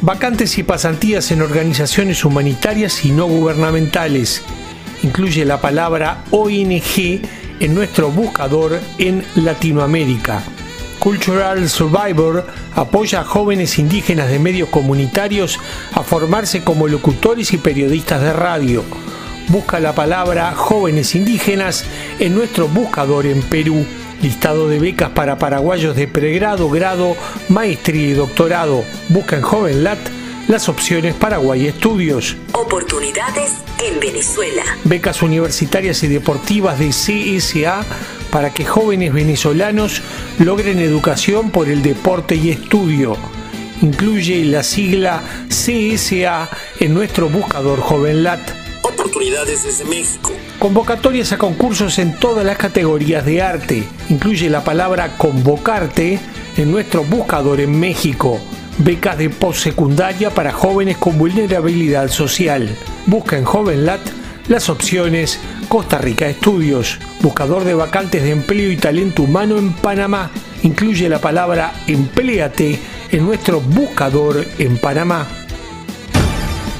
Vacantes y pasantías en organizaciones humanitarias y no gubernamentales. Incluye la palabra ONG en nuestro buscador en Latinoamérica. Cultural Survivor apoya a jóvenes indígenas de medios comunitarios a formarse como locutores y periodistas de radio. Busca la palabra jóvenes indígenas en nuestro buscador en Perú. Listado de becas para paraguayos de pregrado, grado, maestría y doctorado. Busca en JovenLat las opciones Paraguay Estudios. Oportunidades en Venezuela. Becas universitarias y deportivas de CSA para que jóvenes venezolanos logren educación por el deporte y estudio. Incluye la sigla CSA en nuestro buscador JovenLat. Oportunidades desde México. Convocatorias a concursos en todas las categorías de arte. Incluye la palabra convocarte en nuestro buscador en México. Becas de postsecundaria para jóvenes con vulnerabilidad social. Busca en JovenLat las opciones Costa Rica Estudios, buscador de vacantes de empleo y talento humano en Panamá. Incluye la palabra empleate en nuestro buscador en Panamá.